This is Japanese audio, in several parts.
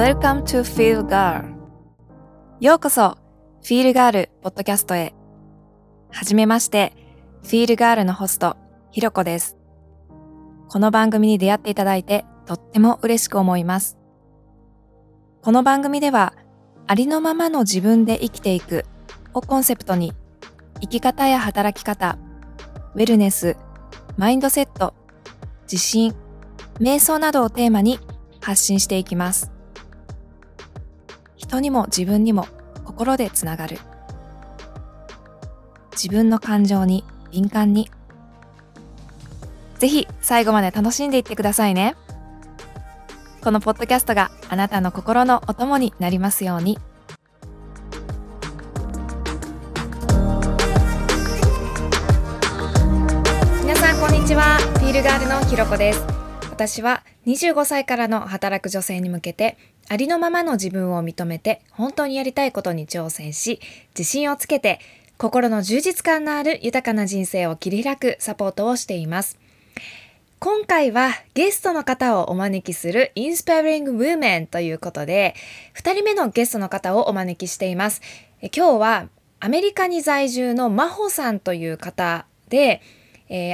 Welcome to Feel Girl. ようこそ Feel Girl ポッドキャストへ。はじめまして Feel Girl のホストひろこです。この番組に出会っていただいてとっても嬉しく思います。この番組ではありのままの自分で生きていくをコンセプトに生き方や働き方ウェルネスマインドセット自信瞑想などをテーマに発信していきます。人にも自分にも心でつながる。自分の感情に敏感に。ぜひ最後まで楽しんでいってくださいね。このポッドキャストがあなたの心のお供になりますように。皆さんこんにちは。フィールガールのひろこです。私は25歳からの働く女性に向けてありのままの自分を認めて本当にやりたいことに挑戦し自信をつけて心の充実感のある豊かな人生を切り開くサポートをしています。今回はゲストの方をお招きするインスパイリング・ウーメンということで2人目のゲストの方をお招きしています。今日はアメリカに在住のマホさんという方で、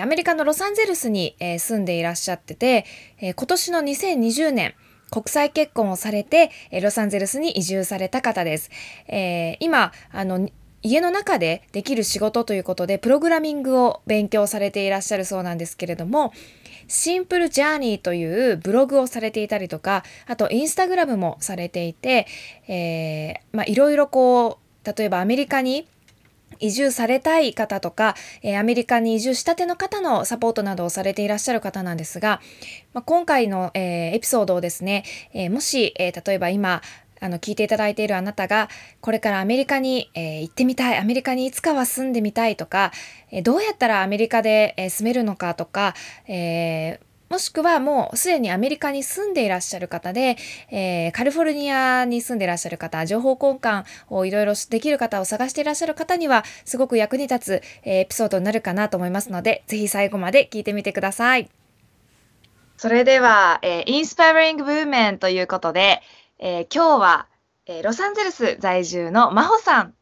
アメリカのロサンゼルスに、住んでいらっしゃってて、今年の2020年、国際結婚をされて、えロサンゼルスに移住された方です。え今、あの、家の中でできる仕事ということで、プログラミングを勉強されていらっしゃるそうなんですけれども、シンプルジャーニーというブログをされていたりとか、あとインスタグラムもされていて、えー、まあいろいろこう、例えばアメリカに移住されたい方とか、えー、アメリカに移住したての方のサポートなどをされていらっしゃる方なんですが、まあ、今回の、えー、エピソードをですね、えー、もし、え例えば今あの聞いていただいているあなたがこれからアメリカに、え行ってみたいアメリカにいつかは住んでみたいとか、えどうやったらアメリカで、え住めるのかとか、えもしくはもうすでにアメリカに住んでいらっしゃる方で、えー、カリフォルニアに住んでいらっしゃる方、情報交換をいろいろできる方を探していらっしゃる方には、すごく役に立つ、えー、エピソードになるかなと思いますので、ぜひ最後まで聞いてみてください。それでは、えー、インスパイリングブーメンということで、えー、今日は、えー、ロサンゼルス在住の真帆さん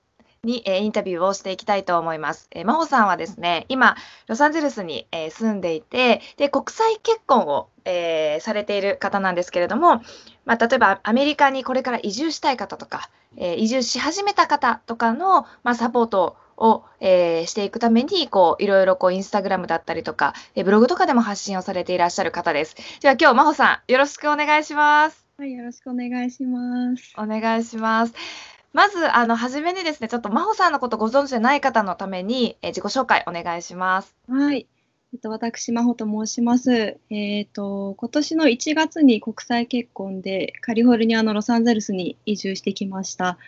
に、えー、インタビューをしていきたいと思います。えー、真帆さんはですね、今、ロサンゼルスに、えー、住んでいて、で、国際結婚を、えー、されている方なんですけれども、まあ、例えばアメリカにこれから移住したい方とか、えー、移住し始めた方とかの、まあ、サポートを、えー、していくために、こう、いろいろこう、インスタグラムだったりとか、えー、ブログとかでも発信をされていらっしゃる方です。では今日、真帆さん、よろしくお願いします。はい、よろしくお願いします。お願いします。まず、あの、初めにですね、ちょっと真帆さんのことご存知でない方のために、え自己紹介お願いします。はい。えっと、私、真帆と申します。えっ、と、今年の1月に国際結婚でカリフォルニアのロサンゼルスに移住してきました。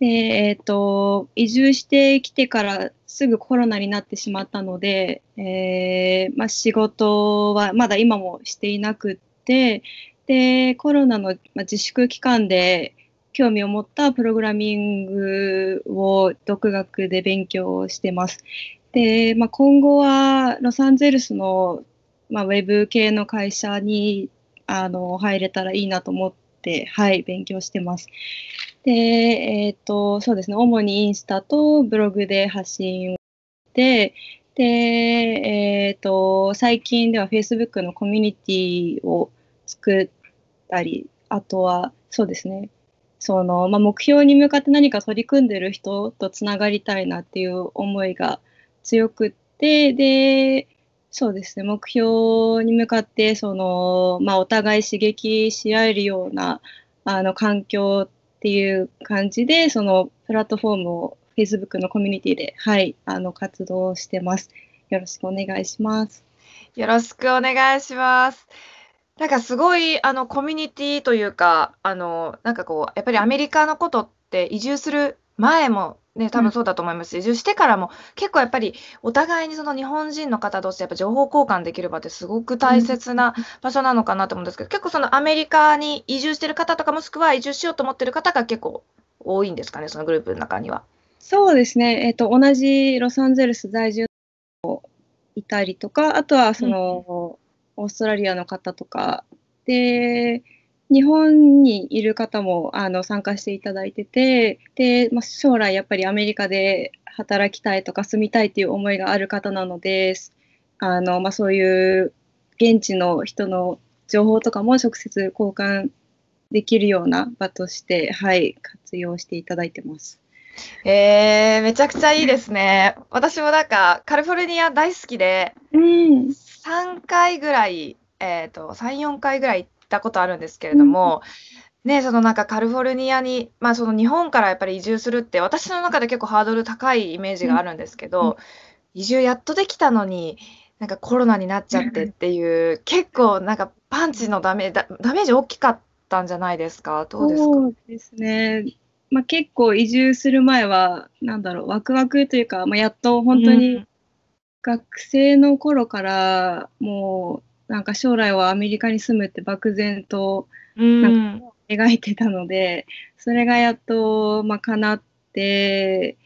で、えっ、と、移住してきてからすぐコロナになってしまったので、えー、まあ、仕事はまだ今もしていなくって、で、コロナの自粛期間で、興味を持ったプログラミングを独学で勉強してます。で、まあ、今後はロサンゼルスの、まあ、ウェブ系の会社にあの入れたらいいなと思って、はい、勉強してます。で、えっ、ー、と、そうですね、主にインスタとブログで発信をして、で、えっ、ー、と、最近では Facebook のコミュニティを作ったり、あとは、そうですね、その、まあ、目標に向かって何か取り組んでる人とつながりたいなっていう思いが強くって、で、そうですね、目標に向かって、その、まあ、お互い刺激し合えるような、あの、環境っていう感じで、その、プラットフォームを Facebook のコミュニティで、はい、あの、活動してます。よろしくお願いします。よろしくお願いします。なんかすごい、あの、コミュニティというか、あの、なんかこう、やっぱりアメリカのことって移住する前もね、多分そうだと思いますし、移住してからも結構やっぱりお互いにその日本人の方同士でやっぱ情報交換できる場ってすごく大切な場所なのかなと思うんですけど、結構そのアメリカに移住してる方とかもしくは移住しようと思ってる方が結構多いんですかね、そのグループの中には。そうですね。えっと、同じロサンゼルス在住いたりとか、あとはその、オーストラリアの方とかで、日本にいる方もあの参加していただいてて、で、まあ、将来やっぱりアメリカで働きたいとか住みたいっていう思いがある方なので、あのまあ、そういう現地の人の情報とかも直接交換できるような場として、はい、活用していただいてます。えー、めちゃくちゃいいですね。私もなんかカリフォルニア大好きで、うん、3回ぐらい、えっ、ー、と、3、4回ぐらい行ったことあるんですけれども、うん、ね、そのなんかカリフォルニアに、まあその日本からやっぱり移住するって、私の中で結構ハードル高いイメージがあるんですけど、うん、移住やっとできたのに、なんかコロナになっちゃってっていう、結構なんかパンチのダメダダメージ大きかったんじゃないですか？どうですか？そうですね。まあ、結構移住する前は、なんだろう、ワクワクというか、まあ、やっと本当に学生の頃から、もうなんか将来はアメリカに住むって漠然となんか描いてたので、それがやっと、まあ、叶って、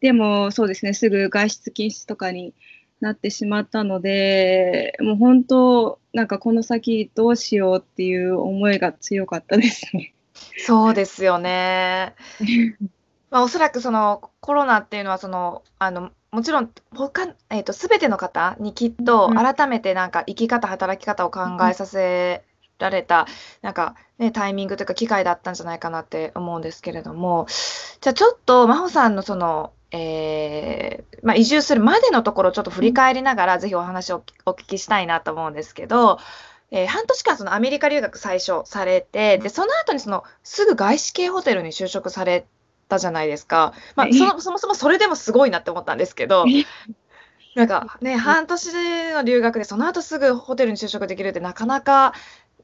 でもそうですね、すぐ外出禁止とかになってしまったので、もう本当、なんかこの先どうしようっていう思いが強かったですね。そうですよね。まあ、おそらくそのコロナっていうのはそのあのもちろん他、えーと、全ての方にきっと改めてなんか生き方働き方を考えさせられた、なんかね、タイミングというか機会だったんじゃないかなって思うんですけれども。じゃあちょっと真帆さんのそのえー、まあ、移住するまでのところをちょっと振り返りながら、ぜひお話をお聞きしたいなと思うんですけど、えー、半年間そのアメリカ留学最初されて、で、その後にそのすぐ外資系ホテルに就職されたじゃないですか。まあ、そのそもそもそれでもすごいなって思ったんですけど、なんかね、半年の留学でその後すぐホテルに就職できるってなかなか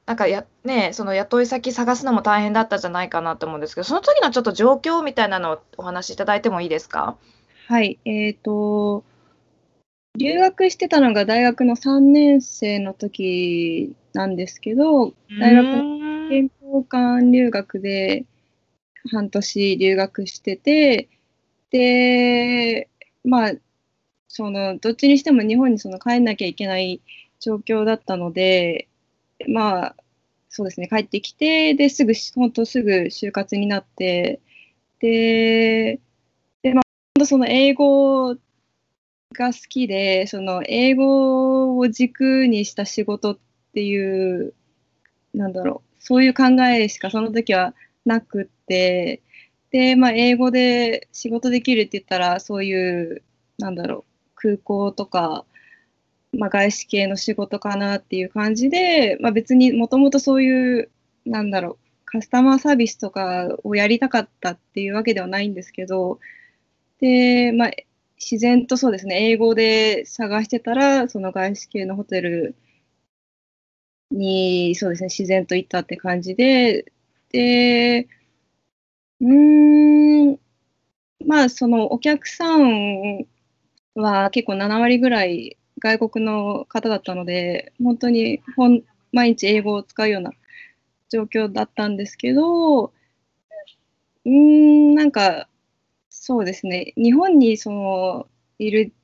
なんかや、ね、その雇い先探すのも大変だったんじゃないかなと思うんですけど、その時のちょっと状況みたいなのをお話しいただいてもいいですか？はい、えっ、ー、と、留学してたのが大学の3年生の時なんですけど、大学の健康官留学で半年留学してて、で、まあ、その、どっちにしても日本にその帰んなきゃいけない状況だったので、まあ、そうですね、帰ってきて、ですぐ、本当すぐ就活になって、で、でまあ、その英語が好きで、その英語を軸にした仕事っていう、なんだろう、そういう考えしかその時はなくって、で、まあ、英語で仕事できるって言ったら、そういう、なんだろう、空港とか、まあ、外資系の仕事かなっていう感じで、まあ、別にもともとそういう、なんだろう、カスタマーサービスとかをやりたかったっていうわけではないんですけど、で、まあ、自然とそうですね、英語で探してたら、その外資系のホテルに、そうですね、自然と行ったって感じで、で、うーん、まあ、そのお客さんは結構7割ぐらい外国の方だったので、本当に本毎日英語を使うような状況だったんですけど、うーん、なんか、そうですね、日本にそのいる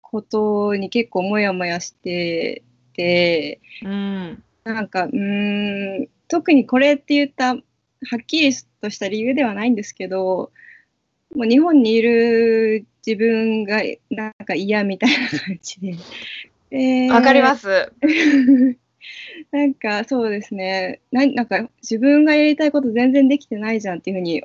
ことに結構もやもやしてて、うん、なんか、うん、特にこれって言ったはっきりとした理由ではないんですけど、もう日本にいる自分がなんか嫌みたいな感じで。わ、えー、かります。なんかそうですねな。なんか自分がやりたいこと全然できてないじゃんっていうふうに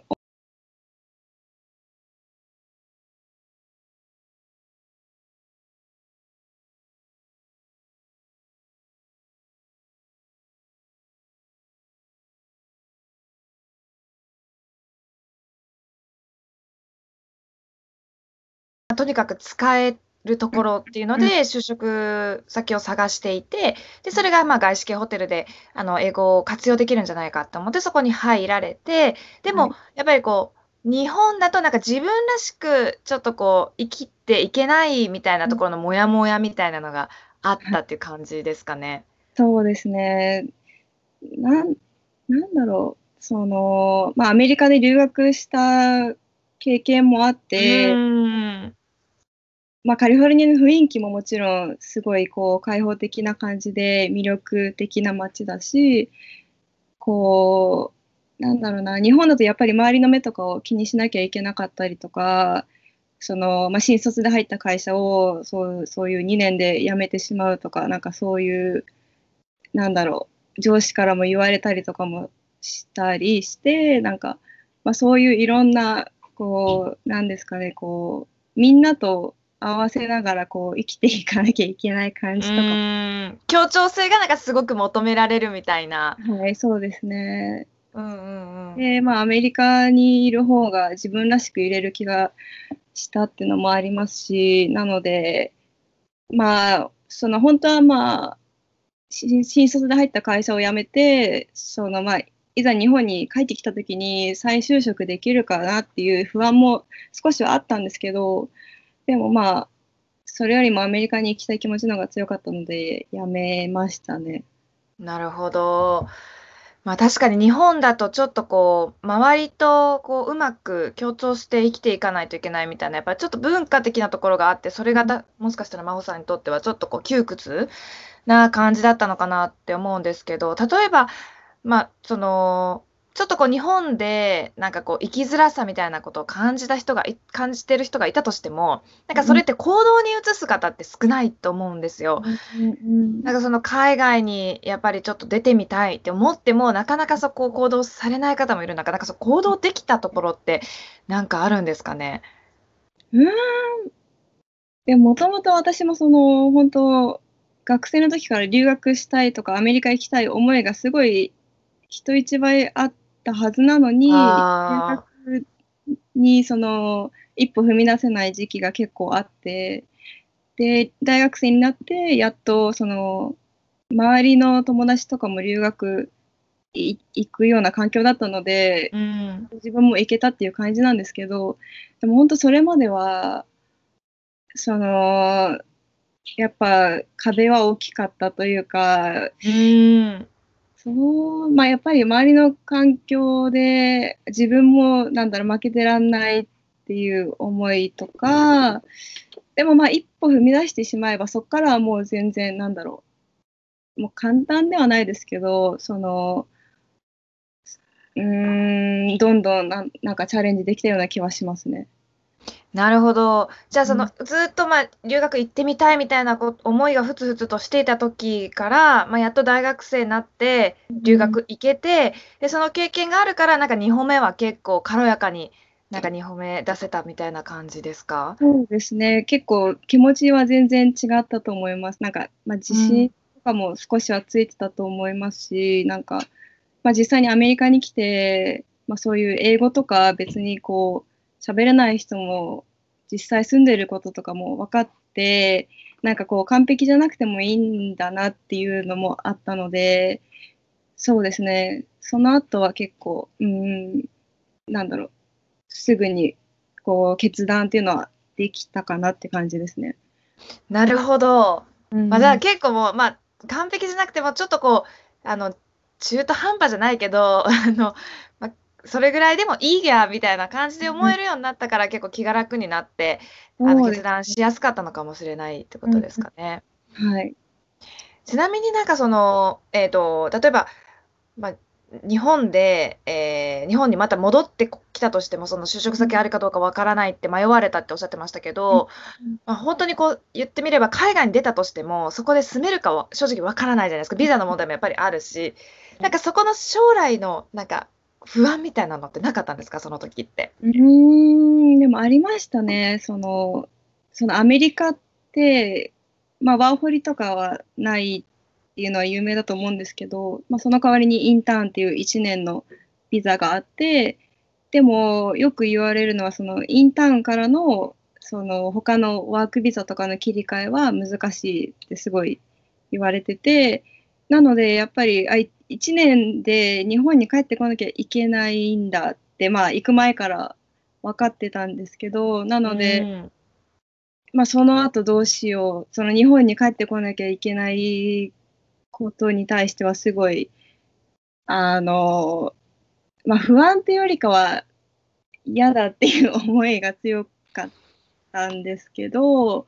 とにかく使えるところっていうので、就職先を探していて、で、それがまあ外資系ホテルで、あの、英語を活用できるんじゃないかと思って、そこに入られて、でも、やっぱりこう、日本だとなんか自分らしくちょっとこう生きていけないみたいなところのモヤモヤみたいなのがあったっていう感じですかね。そうですね。なん、なんだろう。その、まあアメリカで留学した経験もあって、まあ、カリフォルニアの雰囲気ももちろんすごいこう開放的な感じで魅力的な街だしこう、なんだろうな、日本だとやっぱり周りの目とかを気にしなきゃいけなかったりとか、その、まあ、新卒で入った会社をそうそういう2年で辞めてしまうとか、なんかそういう、なんだろう、上司からも言われたりとかもしたりして、なんか、まあ、そういういろんな、こう、なんですかね、こう、みんなと合わせながらこう生きていかなきゃいけない感じとか。協調性がなんかすごく求められるみたいな。はい、そうですね。うんうんうん、で、まあ、アメリカにいる方が自分らしくいれる気がしたっていうのもありますし、なので、まあ、その本当はまあ、新卒で入った会社を辞めて、そのまあ、いざ日本に帰ってきた時に再就職できるかなっていう不安も少しはあったんですけど、でもまあ、それよりもアメリカに行きたい気持ちの方が強かったので、辞めましたね。なるほど。まあ確かに日本だとちょっとこう、周りとこううまく協調して生きていかないといけないみたいな、やっぱりちょっと文化的なところがあって、それがだもしかしたら真帆さんにとってはちょっとこう窮屈な感じだったのかなって思うんですけど、例えば、まあその、ちょっとこう日本でなんかこう生きづらさみたいなことを感じた人が感じてる人がいたとしてもなんかそれって行動に移す方って少ないと思うんですよ。なんかその海外にやっぱりちょっと出てみたいって思ってもなかなかそこを行動されない方もいる中なんかそ行動できたところってなんかあるんですかね？うん。でもともと私もその本当学生の時から留学したいとかアメリカ行きたい思いがすごい人一倍あって。たはずなのに、大学にその一歩踏み出せない時期が結構あって、で、大学生になって、やっとその周りの友達とかも留学行くような環境だったので、うん、自分も行けたっていう感じなんですけど、でも本当それまでは、その、やっぱ壁は大きかったというか、うん、そう、まあやっぱり周りの環境で自分もなんだろう負けてらんないっていう思いとか、でもまあ一歩踏み出してしまえばそこからはもう全然なんだろう、もう簡単ではないですけど、その、うん、どんどんなんかチャレンジできたような気はしますね。なるほど。じゃあ、その、ずっと、まあ、留学行ってみたいみたいなこ思いがふつふつとしていた時から、まあ、やっと大学生になって留学行けて、で、その経験があるから、なんか2歩目は結構軽やかに、なんか2歩目出せたみたいな感じですか？そうですね。結構気持ちは全然違ったと思います。なんか、ま、自信とかも少しはついてたと思いますし、なんか、ま、実際にアメリカに来て、ま、そういう英語とか別にこう喋れない人も実際住んでることとかも分かって、なんかこう完璧じゃなくてもいいんだなっていうのもあったので、そうですね、その後は結構、うん、なんだろう、すぐにこう決断っていうのはできたかなって感じですね。なるほど。うん、まあ、だから結構もう、まあ、完璧じゃなくても、ちょっとこう、あの、中途半端じゃないけど、あの、まあ、それぐらいでもいいやみたいな感じで思えるようになったから、結構気が楽になって、あの決断しやすかったのかもしれないってことですかね。はい。ちなみになんかその、えっ、と、例えば、まあ、日本で、えー、日本にまた戻ってきたとしても、その就職先あるかどうかわからないって迷われたっておっしゃってましたけど、まあ、本当にこう言ってみれば海外に出たとしても、そこで住めるかは正直わからないじゃないですか。ビザの問題もやっぱりあるし、なんかそこの将来のなんか不安みたいなのってなかったんですか、その時って。うん、でもありましたね。その、そのアメリカって、まあ、ワーホリとかはないっていうのは有名だと思うんですけど、まあ、その代わりにインターンっていう1年のビザがあって、でもよく言われるのは、そのインターンからの、その他のワークビザとかの切り替えは難しいってすごい言われてて、なのでやっぱり1年で日本に帰ってこなきゃいけないんだって、まあ、行く前から分かってたんですけど、なので、うん、まあ、その後どうしよう、その日本に帰ってこなきゃいけないことに対してはすごい、あの、まあ、不安っていうよりかは嫌だっていう思いが強かったんですけど、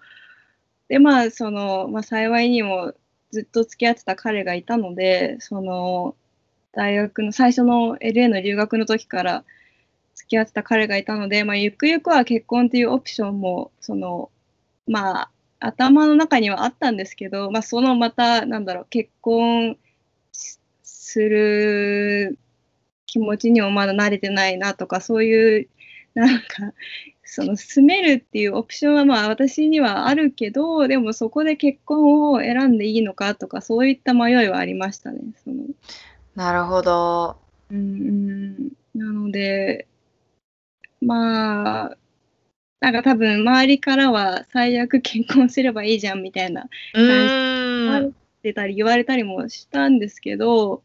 で、まあ、その、まあ、幸いにもずっと付き合ってた彼がいたので、その、大学の最初の LA の留学の時から付き合ってた彼がいたので、まあ、ゆくゆくは結婚っていうオプションも、その、まあ、頭の中にはあったんですけど、まあ、そのまた、なんだろう、結婚する気持ちにもまだ慣れてないなとか、そういう、なんか、その住めるっていうオプションはまあ私にはあるけど、でもそこで結婚を選んでいいのかとか、そういった迷いはありましたね。そのなるほど。うん、なので、まあ、なんか多分周りからは最悪結婚すればいいじゃんみたいな感じでたり言われたりもしたんですけど、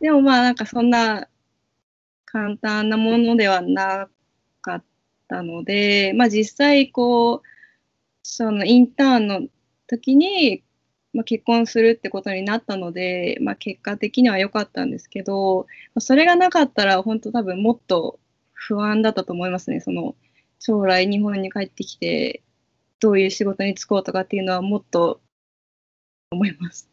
でもまあなんかそんな簡単なものではなかったので、まあ実際こう、そのインターンの時に、まあ、結婚するってことになったので、まあ、結果的には良かったんですけど、それがなかったら本当多分もっと不安だったと思いますね。その将来日本に帰ってきてどういう仕事に就こうとかっていうのはもっと思います。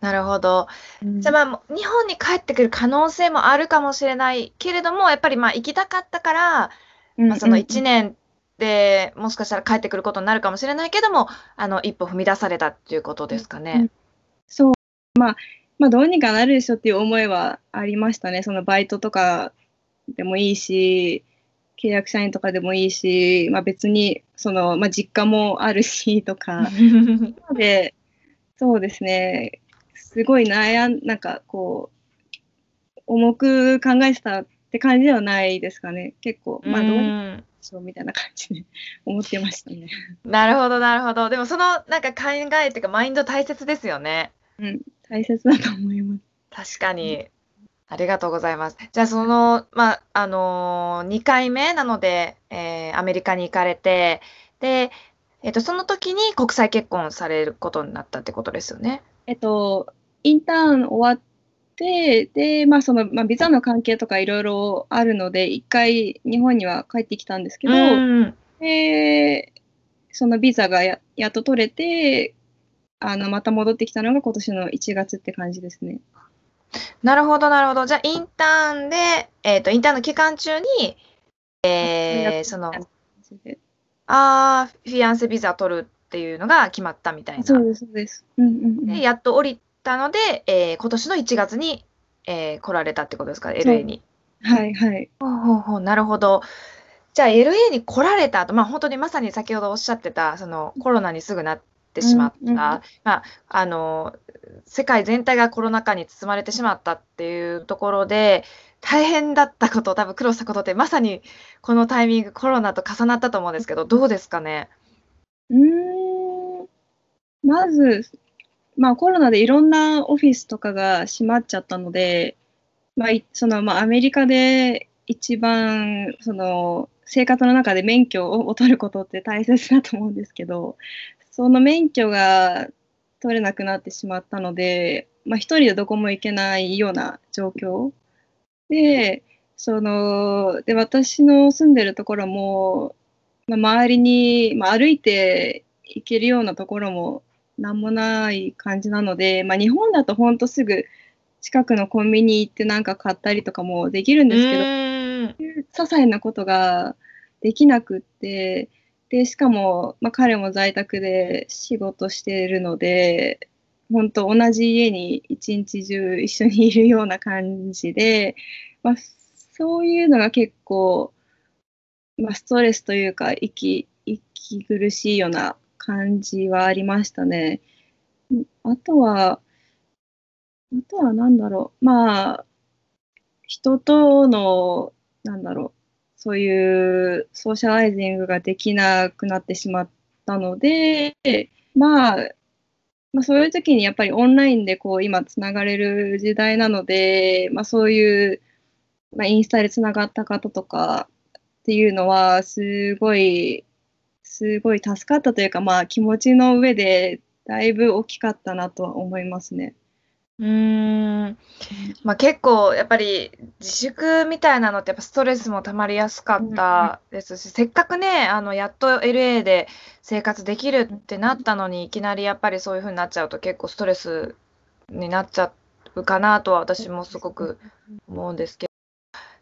なるほど。うん、じゃあまあ日本に帰ってくる可能性もあるかもしれないけれどもやっぱりまあ行きたかったから、まあ、その1年でもしかしたら帰ってくることになるかもしれないけどもあの一歩踏み出されたっていうことですかね。うん、そう。まあまあどうにかなるでしょっていう思いはありましたね。そのバイトとかでもいいし契約社員とかでもいいし、まあ、別にその、まあ、実家もあるしとか。でそうですね。すごい悩んなんかこう重く考えてたって感じではないですかね結構まあどうにそうみたいな感じで 思ってましたね。なるほどなるほどでもそのなんか考えっていうかマインド大切ですよね。うん大切だと思います。確かに、ありがとうございます。じゃあ、その、まあ、あのー、2回目なので、えー、アメリカに行かれて、で、えっと、その時に国際結婚されることになったってことですよね。えっと、インターン終わって、で、まあ、その、まあ、ビザの関係とかいろいろあるので、一回日本には帰ってきたんですけど、で、そのビザがややっと取れて、あの、また戻ってきたのが今年の1月って感じですね。なるほど、なるほど。じゃあ、インターンで、えっ、ー、と、インターンの期間中に、えー、その、ああ、フィアンセビザ取るっていうのが決まったみたいな。そうです、そうです。うんうんうん、で、やっと降りたので、えー、今年の1月に、えー、来られたってことですか、LA に。はいはい。ほうほうほう、なるほど。じゃあ、LA に来られた後、まあ、本当にまさに先ほどおっしゃってた、そのコロナにすぐなってしまった、うんうん、まあ、あの、世界全体がコロナ禍に包まれてしまったっていうところで、大変だったこと、多分苦労したことって、まさにこのタイミング、コロナと重なったと思うんですけど、どうですかね？うんまず、まあ、コロナでいろんなオフィスとかが閉まっちゃったので、まあ、そのまあアメリカで一番その生活の中で免許を取ることって大切だと思うんですけど、その免許が取れなくなってしまったので、まあ、一人でどこも行けないような状況。で、その、で、私の住んでるところも、まあ、周りに、まあ、歩いて行けるようなところもなんもない感じなので、まあ、日本だとほんとすぐ近くのコンビニ行ってなんか買ったりとかもできるんですけど、些細なことができなくって、で、しかも、まあ、彼も在宅で仕事しているので、本当同じ家に一日中一緒にいるような感じで、まあ、そういうのが結構、まあ、ストレスというか息息苦しいような感じはありましたね。あとは、あとは何だろう。まあ、人との、なんだろう。そういうソーシャライジングができなくなってしまったので、まあ、まあ、そういう時にやっぱりオンラインでこう今つながれる時代なので、まあ、そういう、まあ、インスタでつながった方とかっていうのはすごいすごい助かったというか、まあ、気持ちの上でだいぶ大きかったなとは思いますね。うん。ま、結構やっぱり自粛みたいなのってやっぱストレスも溜まりやすかったですし、せっかくね、あの、やっと LA で生活できるってなったのに、いきなりやっぱりそういう風になっちゃうと結構ストレスになっちゃプかなとは私もすごく思うんですけど。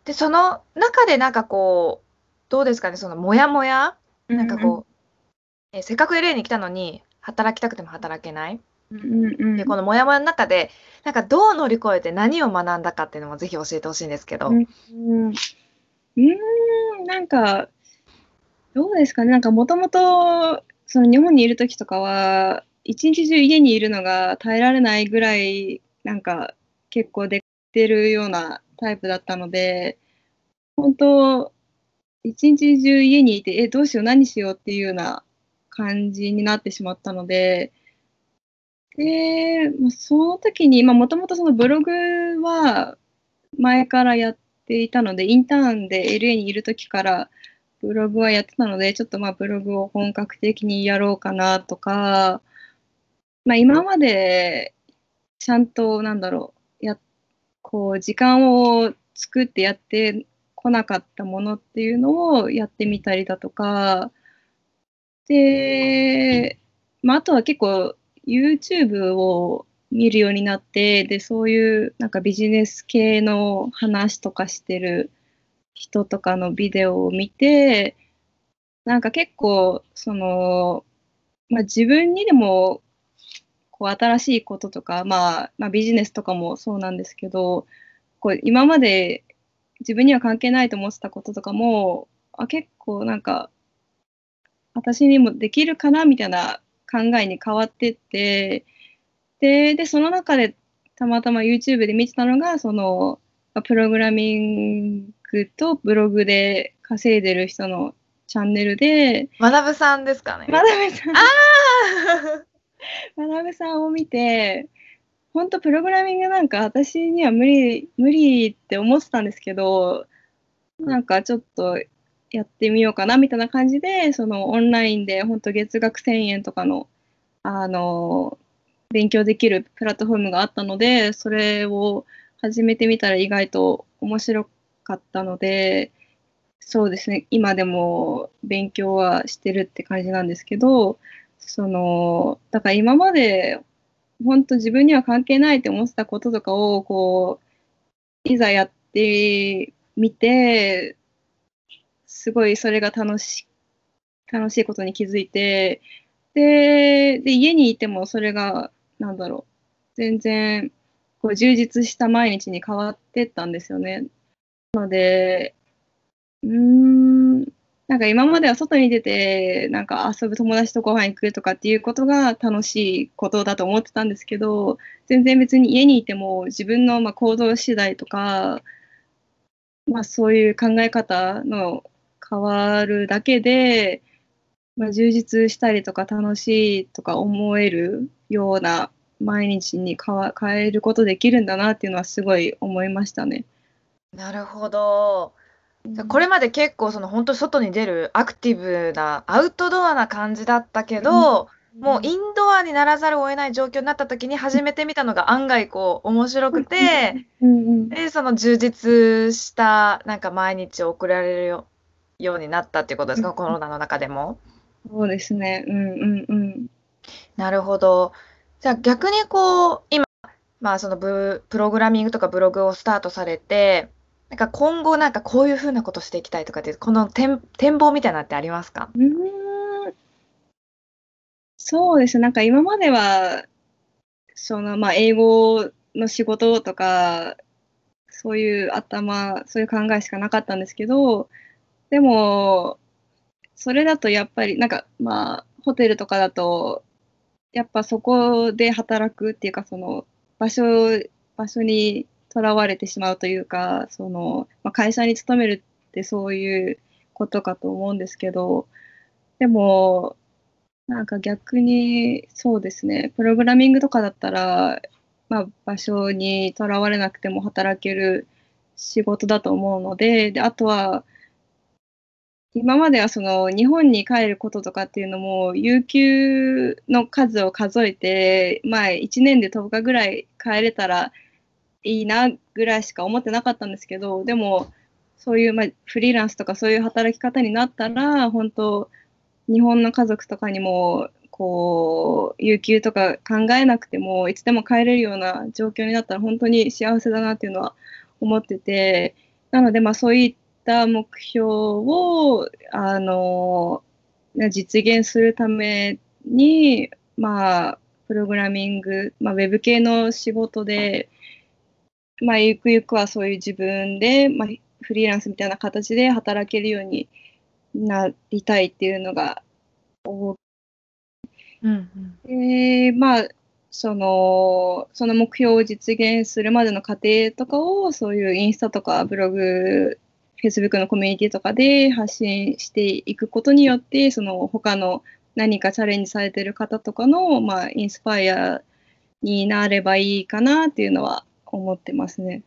で、その中でなんかこう、どうですかね、そのモヤモヤなんかこう、えーせっかく LA に来たのに働きたくても働けない。うんうんうんで、このモヤモヤの中で、なんかどう乗り越えて何を学んだかっていうのもぜひ教えてほしいんですけど。うんうんうーん、なんか、どうですかね、なんかもともと、その日本にいる時とかは、一日中家にいるのが耐えられないぐらい、なんか結構できてるようなタイプだったので、本当、一日中家にいて、え、どうしよう、何しようっていうような感じになってしまったので、で、まあ、その時に、まあ、もともとそのブログは前からやっていたので、インターンで LA にいる時からブログはやってたので、ちょっとまあブログを本格的にやろうかなとか、まあ、今までちゃんと、なんだろう、や、こう、時間を作ってやってこなかったものっていうのをやってみたりだとか、で、まあ、あとは結構 YouTube を見るようになって、で、そういうなんかビジネス系の話とかしてる人とかのビデオを見て、なんか結構、その、まあ、自分にでもこう新しいこととか、まあ、まあビジネスとかもそうなんですけど、こう今まで自分には関係ないと思ってたこととかも、あ、結構なんか私にもできるかなみたいな考えに変わってって、で、で、その中でたまたま YouTube で見てたのが、その、まあプログラミングとブログで稼いでる人のチャンネルで、学さんですかね。まなべさん、あまなべさんを見て、本当プログラミングなんか私には無理、無理って思ってたんですけど、なんかちょっとやってみようかなみたいな感じで、そのオンラインで本当月額1000円とかの、あの、勉強できるプラットフォームがあったので、それを始めてみたら意外と面白かったので、そうですね、今でも勉強はしてるって感じなんですけど、その、だから今まで本当自分には関係ないって思ってたこととかを、こう、いざやってみて、すごいそれが楽し、楽しいことに気づいて、で、で、家にいてもそれが、なんだろう、全然、こう、充実した毎日に変わってったんですよね。なので、うーん、なんか今までは外に出て、なんか遊ぶ友達とご飯行くとかっていうことが楽しいことだと思ってたんですけど、全然別に家にいても自分のまあ行動次第とか、まあそういう考え方の変わるだけで、まあ、充実したりとか楽しいとか思えるような毎日に変わ変えることできるんだなっていうのはすごい思いましたね。なるほど。これまで結構その本当外に出るアクティブなアウトドアな感じだったけど、もうインドアにならざるを得ない状況になった時に始めてみたのが案外こう面白くて、うんうんで、その充実したなんか毎日を送られるよようになったっていうことですか、うんコロナの中でも。そうですね。うんうんうん。なるほど。じゃあ逆にこう、今、まあそのブ、プログラミングとかブログをスタートされて、なんか今後なんかこういうふうなことしていきたいとかって、この展、展望みたいなってありますか？うんそうです。なんか今までは、そのまあ英語の仕事とか、そういう頭、そういう考えしかなかったんですけど、でも、それだとやっぱり、なんかまあ、ホテルとかだと、やっぱそこで働くっていうか、その場所、場所にとらわれてしまうというか、その、まあ、会社に勤めるってそういうことかと思うんですけど、でも、なんか逆に、そうですね、プログラミングとかだったら、まあ、場所にとらわれなくても働ける仕事だと思うので、で、あとは、今まではその日本に帰ることとかっていうのも、有給の数を数えて、まあ1年で10日ぐらい帰れたらいいなぐらいしか思ってなかったんですけど、でも、そういうまあフリーランスとかそういう働き方になったら、本当、日本の家族とかにもこう、有給とか考えなくても、いつでも帰れるような状況になったら本当に幸せだなっていうのは思ってて、なので、まあそういった目標を、あの、実現するために、まあ、プログラミング、まあ、ウェブ系の仕事で、まあ、ゆくゆくはそういう自分で、まあ、フリーランスみたいな形で働けるようになりたいっていうのがうんうん、でまあそのその目標を実現するまでの過程とかをそういうインスタとかブログフェイスブックのコミュニティとかで発信していくことによってその他の何かチャレンジされてる方とかの、まあ、インスパイアになればいいかなっていうのは思ってますね。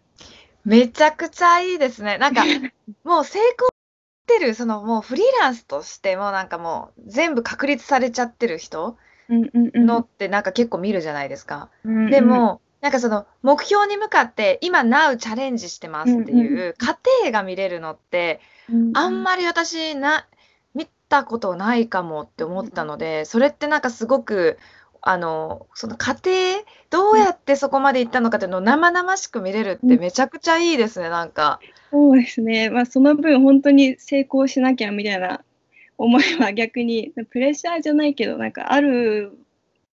めちゃくちゃいいですね。なんか もう成功してるそのもうフリーランスとしてもなんかもう全部確立されちゃってる人のってなんか結構見るじゃないですか。うんうん、でもなんかその目標に向かって今 Now チャレンジしてますっていう過程が見れるのってあんまり私な見たことないかもって思ったのでそれってなんかすごくあのその過程どうやってそこまで行ったのかっていうのを生々しく見れるってめちゃくちゃいいですねなんか。そうですね、まあ、その分本当に成功しなきゃみたいな思いは逆にプレッシャーじゃないけどなんかある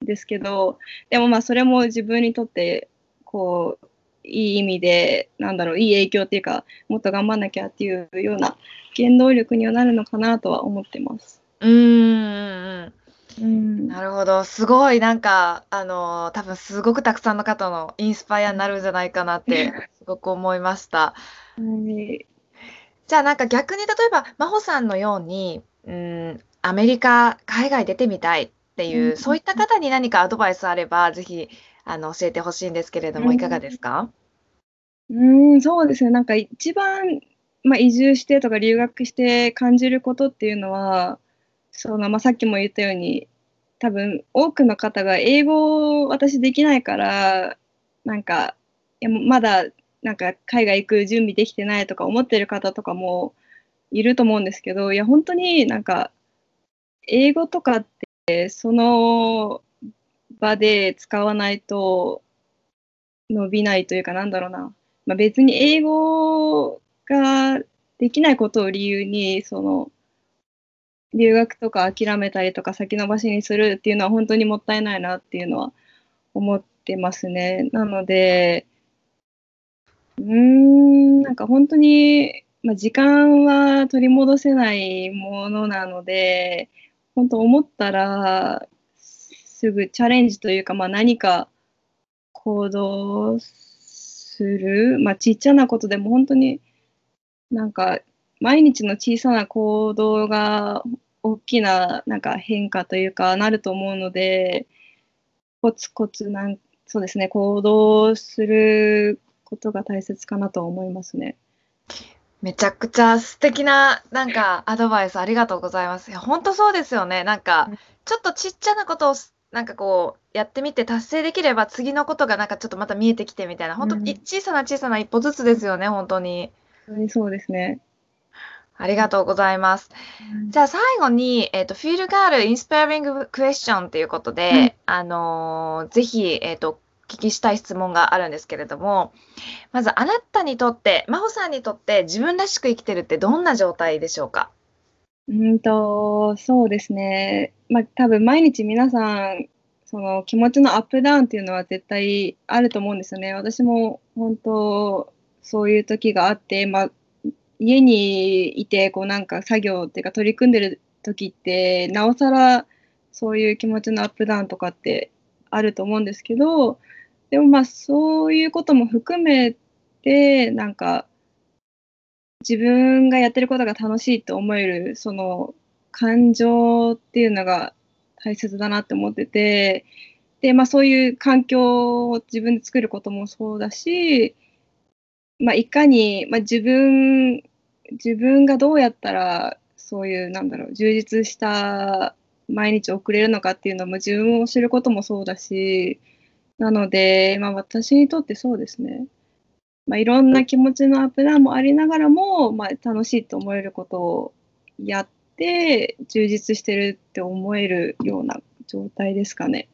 んですけどでもまあそれも自分にとってこういい意味でなんだろういい影響っていうかもっと頑張んなきゃっていうような原動力にはなるのかなとは思ってます。うんうん、なるほど。すごいなんか、あの、多分すごくたくさんの方のインスパイアになるんじゃないかなって すごく思いました。はい。じゃあなんか逆に例えば、真帆さんのように、うん、アメリカ、海外出てみたいっていう、そういった方に何かアドバイスあれば、ぜひ、あの、教えてほしいんですけれども、いかがですか？うん、そうですね。なんか一番、まあ、移住してとか留学して感じることっていうのは、その、まあ、さっきも言ったように、多分多くの方が英語を私できないから、なんか、いやまだなんか海外行く準備できてないとか思ってる方とかもいると思うんですけど、いや本当になんか英語とかってその場で使わないと伸びないというかなんだろうな、まあ、別に英語ができないことを理由にその留学とか諦めたりとか先延ばしにするっていうのは本当にもったいないなっていうのは思ってますね。なので、うーん、なんか本当に、まあ、時間は取り戻せないものなので、本当思ったらすぐチャレンジというか、まあ、何か行動する、まあ、ちっちゃなことでも本当になんか毎日の小さな行動が大きななんか変化というかなると思うのでコツコツなんそうですね行動することが大切かなと思いますね。めちゃくちゃ素敵ななんかアドバイスありがとうございます。本当そうですよね。なんかちょっとちっちゃなことをなんかこうやってみて達成できれば次のことがなんかちょっとまた見えてきてみたいな本当、うん、小さな小さな一歩ずつですよね本当に。本当にそうですね。ありがとうございます。じゃあ最後に、えっ、ー、と、フィールガールインスパイリングクエスチョンということで、うん、あのー、ぜひ、えっ、ー、と、お聞きしたい質問があるんですけれども、まずあなたにとって、真帆さんにとって自分らしく生きてるってどんな状態でしょうか？うんと、そうですね。まあ、多分毎日皆さん、その気持ちのアップダウンっていうのは絶対あると思うんですよね。私も本当、そういう時があって、まあ、家にいて、こうなんか作業っていうか取り組んでる時って、なおさらそういう気持ちのアップダウンとかってあると思うんですけど、でもまあそういうことも含めて、なんか自分がやってることが楽しいと思える、その感情っていうのが大切だなって思ってて、で、まあそういう環境を自分で作ることもそうだし、まあ、いかに、まあ、自分自分がどうやったらそういうなんだろう充実した毎日送れるのかっていうのも自分を知ることもそうだしなので、まあ、私にとってそうですね、まあ、いろんな気持ちのアップダウンもありながらも、まあ、楽しいと思えることをやって充実してるって思えるような状態ですかね。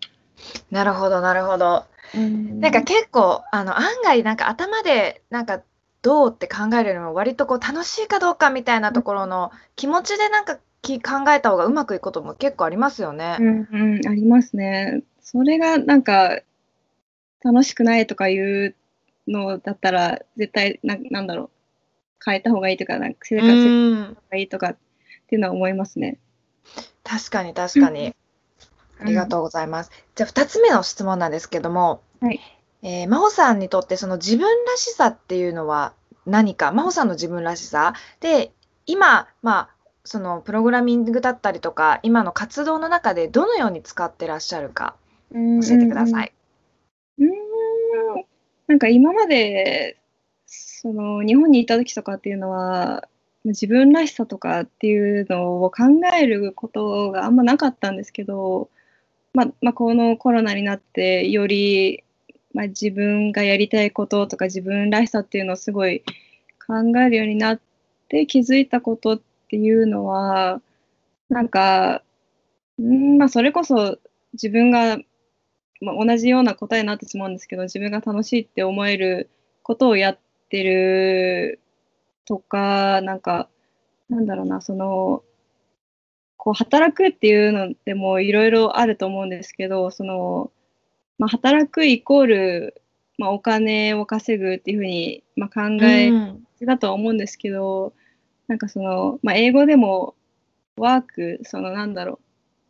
なるほどなるほど。うんなんか結構あの案外なんか頭でなんかどうって考えるよりも割とこう楽しいかどうかみたいなところの気持ちでなんかき考えた方がうまくいくことも結構ありますよね。うんうん、ありますね。それがなんか楽しくないとかいうのだったら絶対ななんだろう変えた方がいいとかなんか生う活がいいとかっていうのは思いますね。確かに確かに。ありがとうございます。じゃあ2つ目の質問なんですけども、はい。えー真帆さんにとってその自分らしさっていうのは何か、真帆さんの自分らしさ？で、今、まあ、そのプログラミングだったりとか、今の活動の中でどのように使ってらっしゃるか教教えてください。うーん。なんか今までその日本にいた時とかっていうのは自分らしさとかっていうのを考えることがあんまなかったんですけど、ままあ、このコロナになってより、まあ、自分がやりたいこととか自分らしさっていうのをすごい考えるようになって気づいたことっていうのはなんか、んまあ、それこそ自分がまあ、同じような答えになってしまうんですけど自分が楽しいって思えることをやってるとかなんかなんだろうなそのこう働くっていうのでもいろいろあると思うんですけどその、まあ、働くイコール、まあ、お金を稼ぐっていうふうに、まあ、考えうんだとは思うんですけどなんかその、まあ、英語でもワークそのなんだろ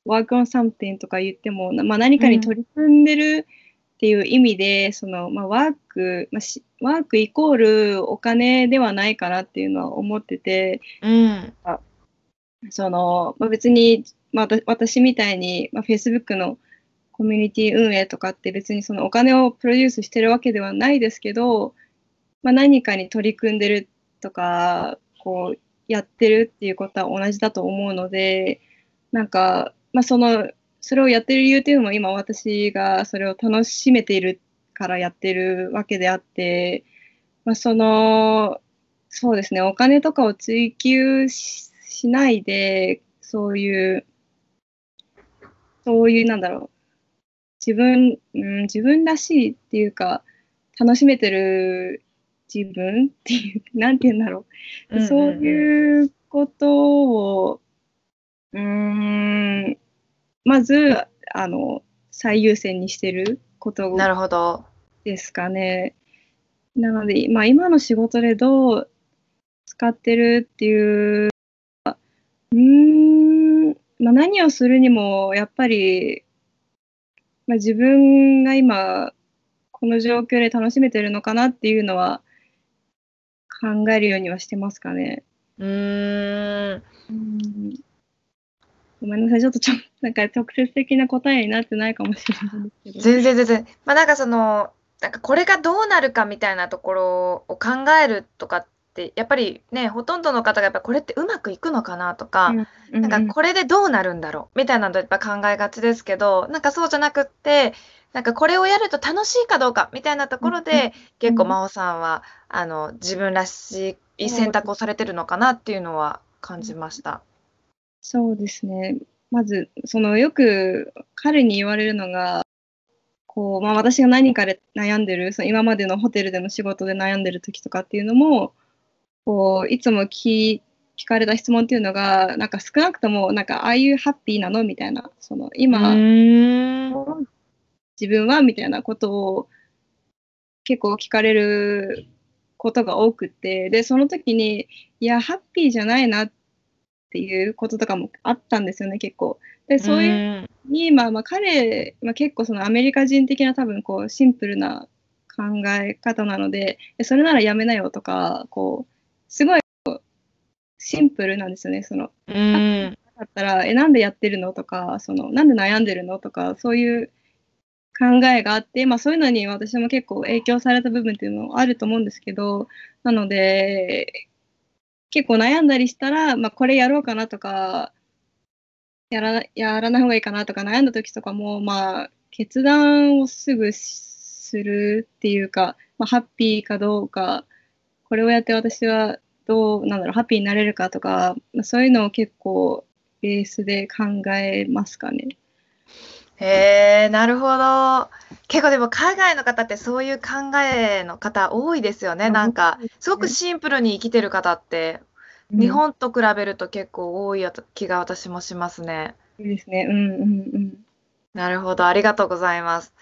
うワークオンサムティンとか言っても、なまあ、何かに取り組んでるっていう意味で、そのまあ、ワーク、まあ、しワークイコールお金ではないかなっていうのは思っててうんその、まあ、別に、まあ、私みたいに、まあ、Facebook のコミュニティ運営とかって別にそのお金をプロデュースしてるわけではないですけど、まあ、何かに取り組んでるとかこうやってるっていうことは同じだと思うのでなんか、まあ、そのそれをやってる理由っていうのも今私がそれを楽しめているからやってるわけであって、まあ、そのそうですねお金とかを追求ししないでそういうそういうなんだろう自分、うん、自分らしいっていうか楽しめてる自分 っていうなんて言うんだろう、そういうことをうーんまずあの最優先にしてることなるほど。ですかね。なので、まあ、今の仕事でどう使ってるっていう、うーん、まあ、何をするにも、やっぱり、まあ、自分が今、この状況で楽しめてるのかなっていうのは考えるようにはしてますかね。うーんうんごめんなさい、ちょっとちょなんか直接的な答えになってないかもしれないんですけど。全然全然。まあなんかその、なんかこれがどうなるかみたいなところを考えるとかって、やっぱりね、ほとんどの方がやっぱこれってうまくいくのかなとか、うんなんかこれでどうなるんだろうみたいなのやっぱ考えがちですけど、なんかそうじゃなくって、なんかこれをやると楽しいかどうかみたいなところうんで、結構うん真帆さんは、あの、自分らしい選択をされてるのかなっていうのは感じました。そうですね。まず、そのよく彼に言われるのが、こう、まあ私が何かで悩んでる、その今までのホテルでの仕事で悩んでる時とかっていうのも、こう、いつも聞聞かれた質問っていうのが、なんか少なくとも、なんか、ああいうハッピーなの？みたいな、その今。自分はみたいなことを結構聞かれることが多くて。でその時にいやハッピーじゃないなっていうこととかもあったんですよね結構。でそういううん。に、まあ、まあ彼、まあ、結構そのアメリカ人的な多分こうシンプルな考え方なのででそれならやめなよとかこうすごいシンプルなんですよね。そのうん。だったら、え、なんでやってるの？とか、その、なんで悩んでるの？とか、そういう考えがあって、まあそういうのに私も結構影響された部分っていうのはあると思うんですけど、なので、結構悩んだりしたら、まあこれやろうかなとか、やらなやらない方がいいかなとか悩んだ時とかも、まあ決断をすぐするっていうか、まあハッピーかどうか、これをやって私はどうなんだろうハッピーになれるかとか、まあそういうのを結構ベースで考えますかね。へえ、なるほど。結構でも海外の方ってそういう考えの方多いですよね。なんか、すごくシンプルに生きてる方って、日本と比べると結構多い気が私もしますね。いいですね。うんうんうん。なるほど、ありがとうございます。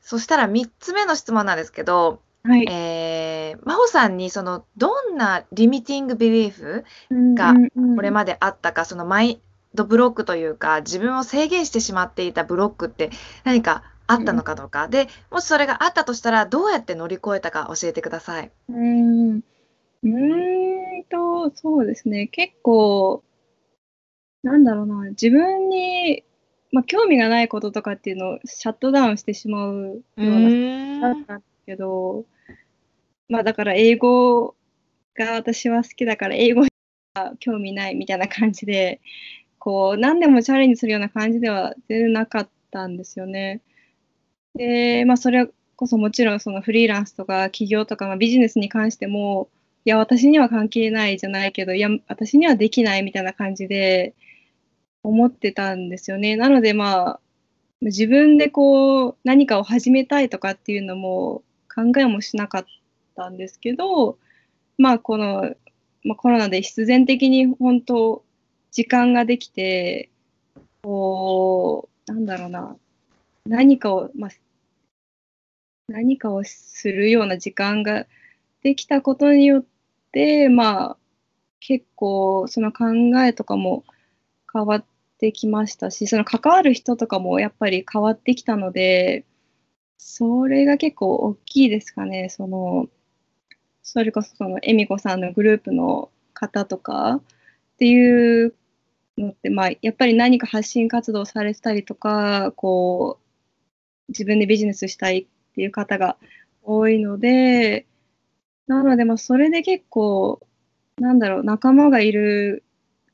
そしたら3つ目の質問なんですけど、はい。えー、真帆さんにそのどんなリミティングビリーフがこれまであったか、そのマインドブロックというか、自分を制限してしまっていたブロックって何かあったのかどうか、で、もしそれがあったとしたら、どうやって乗り越えたか教えてください。うん。うーんと、そうですね。結構、なんだろうな、自分にまあ、興味がないこととかっていうのをシャットダウンしてしまうようなだったんですけど、まあだから英語が私は好きだから英語には興味ないみたいな感じで、こう何でもチャレンジするような感じでは全然なかったんですよね。で、まあそれこそもちろんそのフリーランスとか企業とか、まあ、ビジネスに関しても、いや私には関係ないじゃないけど、いや私にはできないみたいな感じで、思ってたんですよね。なのでまあ自分でこう何かを始めたいとかっていうのも考えもしなかったたんですけどまあこの、まあ、コロナで必然的に本当時間ができてこうなんだろうな何かを、まあ、何かをするような時間ができたことによってまあ結構その考えとかも変わってきましたし、その関わる人とかもやっぱり変わってきたので、それが結構大きいですかね。その、それこそその恵美子さんのグループの方とかっていうのって、まあ、やっぱり何か発信活動されてたりとか、こう、自分でビジネスしたいっていう方が多いので、なので、まあ、それで結構、なんだろう、仲間がいる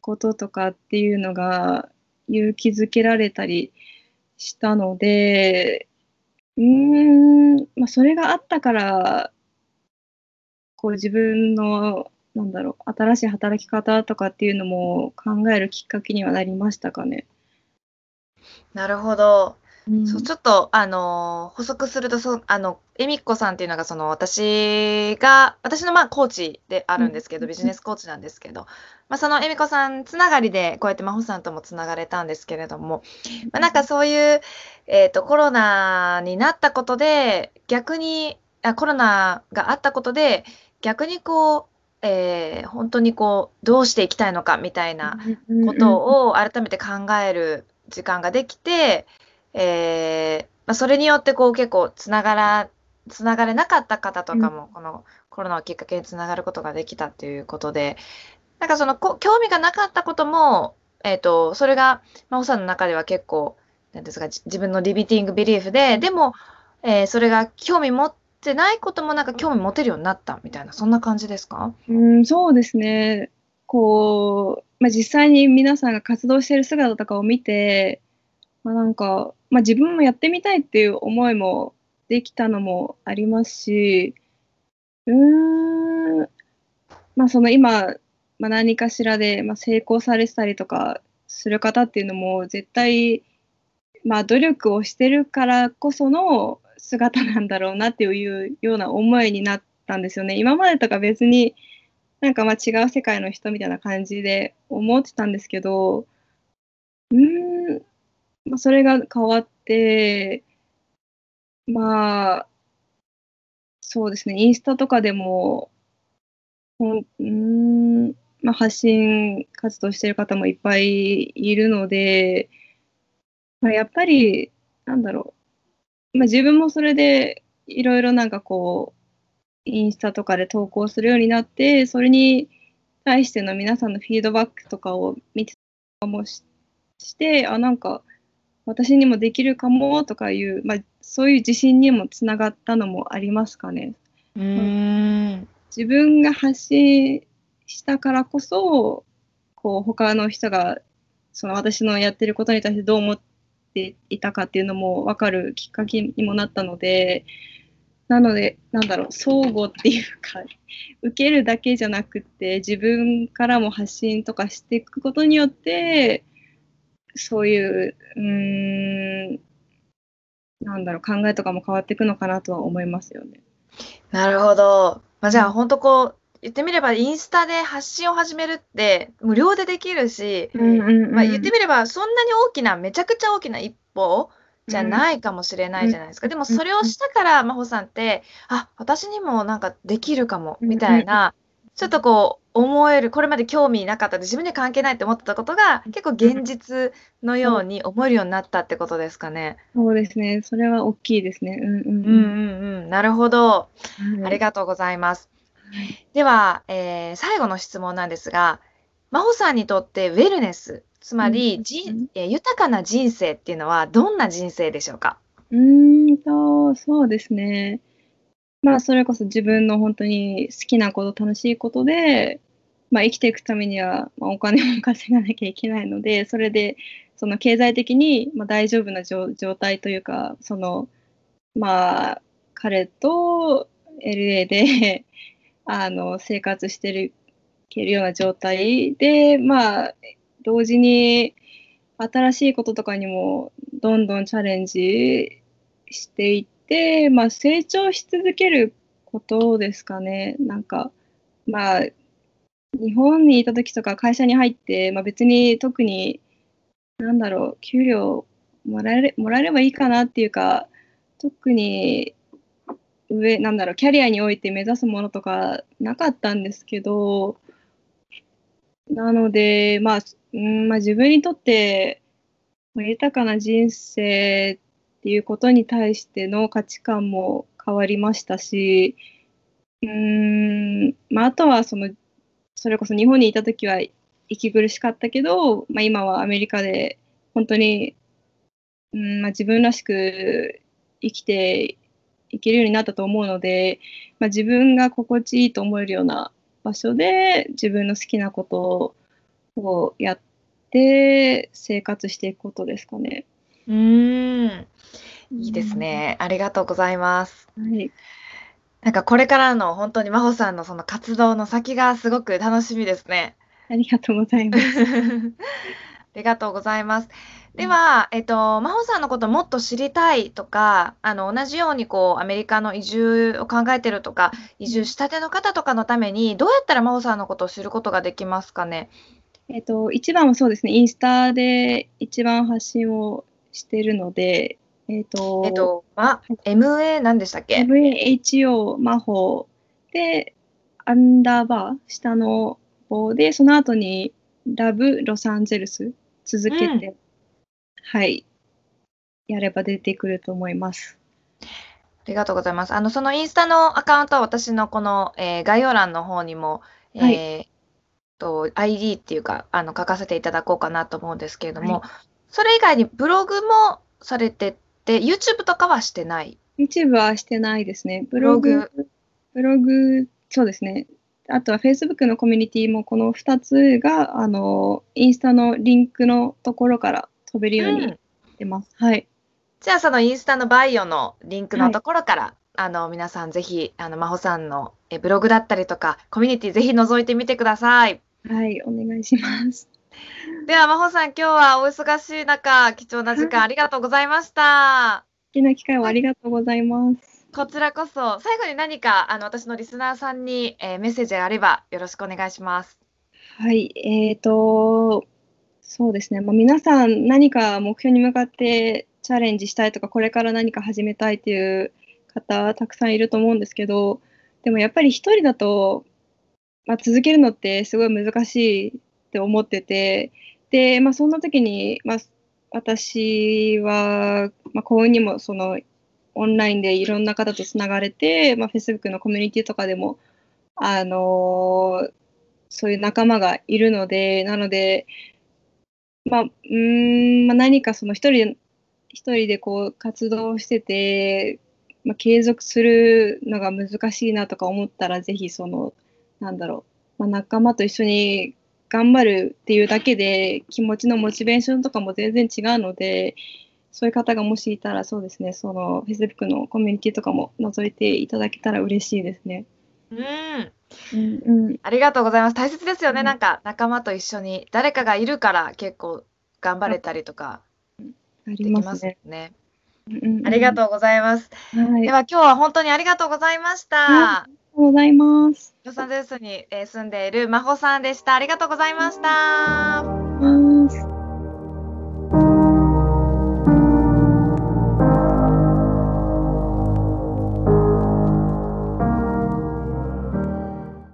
こととかっていうのが勇気づけられたりしたので、うーん、まあ、それがあったから、こう自分の、なんだろう、新しい働き方とかっていうのも考えるきっかけにはなりましたかね？なるほど。そうちょっと、あの補足するとそあの恵美子さんっていうのがその私が私のまあコーチであるんですけど、ビジネスコーチなんですけど、まあ、その恵美子さんつながりでこうやって真帆さんともつながれたんですけれども、まあ、なんかそういう、えーと、コロナになったことで逆にあコロナがあったことで逆にこうえー、本当にこうどうしていきたいのかみたいなことを改めて考える時間ができて、えー、まあ、それによってこう結構つながらつながれなかった方とかも、このコロナをきっかけにつながることができたっていうことで、なんかそのこ興味がなかったことも、えっ、ー、と、それが、真帆さんの中では結構、なんですか、自分のリビティングビリーフで、でも、えー、それが興味持ってってないこともなんか興味持てるようになったみたいな、そんな感じですか？うん、そうですね。こう、まあ、実際に皆さんが活動してる姿とかを見て、まあ、なんか、まあ、自分もやってみたいっていう思いもできたのもありますし、うん、まあその今、まあ、何かしらで、まあ、成功されてたりとかする方っていうのも絶対、まあ努力をしてるからこその姿なんだろうなっていうような思いになったんですよね。今までとか別になんかまあ違う世界の人みたいな感じで思ってたんですけど、うん、まあ、それが変わって、まあ、そうですね、インスタとかでも、うんまあ、発信活動してる方もいっぱいいるので、まあ、やっぱり、なんだろう、まあ、自分もそれでいろいろなんかこう、インスタとかで投稿するようになって、それに対しての皆さんのフィードバックとかを見てもしして、あ、なんか、私にもできるかもとかいう、まあ、そういう自信にもつながったのもありますかね。うん自分が発信したからこそこう他の人がその私のやってることに対してどう思っていたかっていうのも分かるきっかけにもなったのでなのでなんだろう相互っていうか 受けるだけじゃなくて自分からも発信とかしていくことによってそういう、うーん、なんだろう、考えとかも変わっていくのかなとは思いますよね。なるほど。まあ、じゃあ本当こう言ってみればインスタで発信を始めるって無料でできるし、うんうんうんまあ、言ってみればそんなに大きなめちゃくちゃ大きな一歩じゃないかもしれないじゃないですか。でもそれをしたから真帆さんってあ私にもなんかできるかもみたいなちょっとこう思えるこれまで興味なかったで自分には関係ないって思ってたことが結構現実のように思えるようになったってことですかね。そうですね。それは大きいですね。うんうんうんうんうん、なるほど。うん。ありがとうございます。はい。では、えー最後の質問なんですが、真帆さんにとってウェルネス、つまり、うん。じうんえー豊かな人生っていうのはどんな人生でしょうか？うーんと、そうですね。まあ、それこそ自分の本当に好きなこと、楽しいことで、まあ、生きていくためには、まあ、お金も稼がなきゃいけないので、それで、その経済的に、まあ、大丈夫な状状態というか、その、まあ、彼と LA で、あの、生活してる、けるような状態で、まあ、同時に、新しいこととかにもどんどんチャレンジしていって、まあ、成長し続けることですかね。なんか、まあ、日本にいた時とか会社に入って、まあ、別に特に、なんだろう、給料もらえれもらえればいいかなっていうか、特に上、なんだろう、キャリアにおいて目指すものとかなかったんですけど、なので、まあ、うんまあ、自分にとって、豊かな人生っていうことに対しての価値観も変わりましたし、うん、まあ、あとはその、それこそ日本にいた時は息苦しかったけど、まあ、今はアメリカで本当に、うんまあ、自分らしく生きていけるようになったと思うので、まあ、自分が心地いいと思えるような場所で自分の好きなことをやって生活していくことですかね。うーん、いいですね。ありがとうございます。はい。なんかこれからの本当に真帆さんのその活動の先がすごく楽しみですね。ありがとうございます。ありがとうございます。では、えっと、真帆さんのことをもっと知りたいとか、あの、同じようにこう、アメリカの移住を考えてるとか、移住したての方とかのために、どうやったら真帆さんのことを知ることができますかね？えっと、一番はそうですね、インスタで一番発信をしているので、えっと、えっと、ま、MA 何でしたっけ？MAHO 魔法で、アンダーバー、下の棒で、その後にラブロサンゼルス続けて、はい、やれば出てくると思います。ありがとうございます。あの、そのインスタのアカウントは私のこの、えー概要欄の方にも、えーはいと、ID っていうか、あの、書かせていただこうかなと思うんですけれども、はそれ以外にブログもされてて、YouTube とかはしてない？YouTube はしてないですね。ブログ、ブログ、そうですね。あとは Facebook のコミュニティもこの2つが、あの、インスタのリンクのところから飛べるようにうんしてます。はい。じゃあ、そのインスタのバイオのリンクのはいところから、あの、皆さんぜひ、あの、真帆さんのえブログだったりとか、コミュニティぜひ覗いてみてください。はい、お願いします。では、真帆さん、今日はお忙しい中、貴重な時間ありがとうございました。好きな機会をありがとうございます。こちらこそ、最後に何か、あの、私のリスナーさんに、えーメッセージがあれば、よろしくお願いします。はい、えーと、そうですね、まあ、皆さん何か目標に向かってチャレンジしたいとか、これから何か始めたいという方、たくさんいると思うんですけど、でもやっぱり一人だと、まあ、続けるのってすごい難しいって思ってて、で、まあ、そんな時に、まあ、私は、まあ、幸運にもそのオンラインでいろんな方とつながれて、まあ、Facebook のコミュニティとかでも、あのそういう仲間がいるので、なので、まあ、うん、まあ、何かその一人で、一人でこう活動してて、まあ、継続するのが難しいなとか思ったら、ぜひその、なんだろう、まあ、仲間と一緒に頑張るっていうだけで気持ちのモチベーションとかも全然違うので、そういう方がもしいたら、そうですね、その Facebook のコミュニティとかも覗いていただけたら嬉しいですね。うん。うんうん、ありがとうございます。大切ですよね。うんなんか仲間と一緒に誰かがいるから結構頑張れたりとかありできますね。ね。うんうんありがとうございます。はい。ありがでは今日は本当にありがとうございました。はとうございます。ロサンゼルスにえー住んでいる真帆さんでした。ありがとうございました。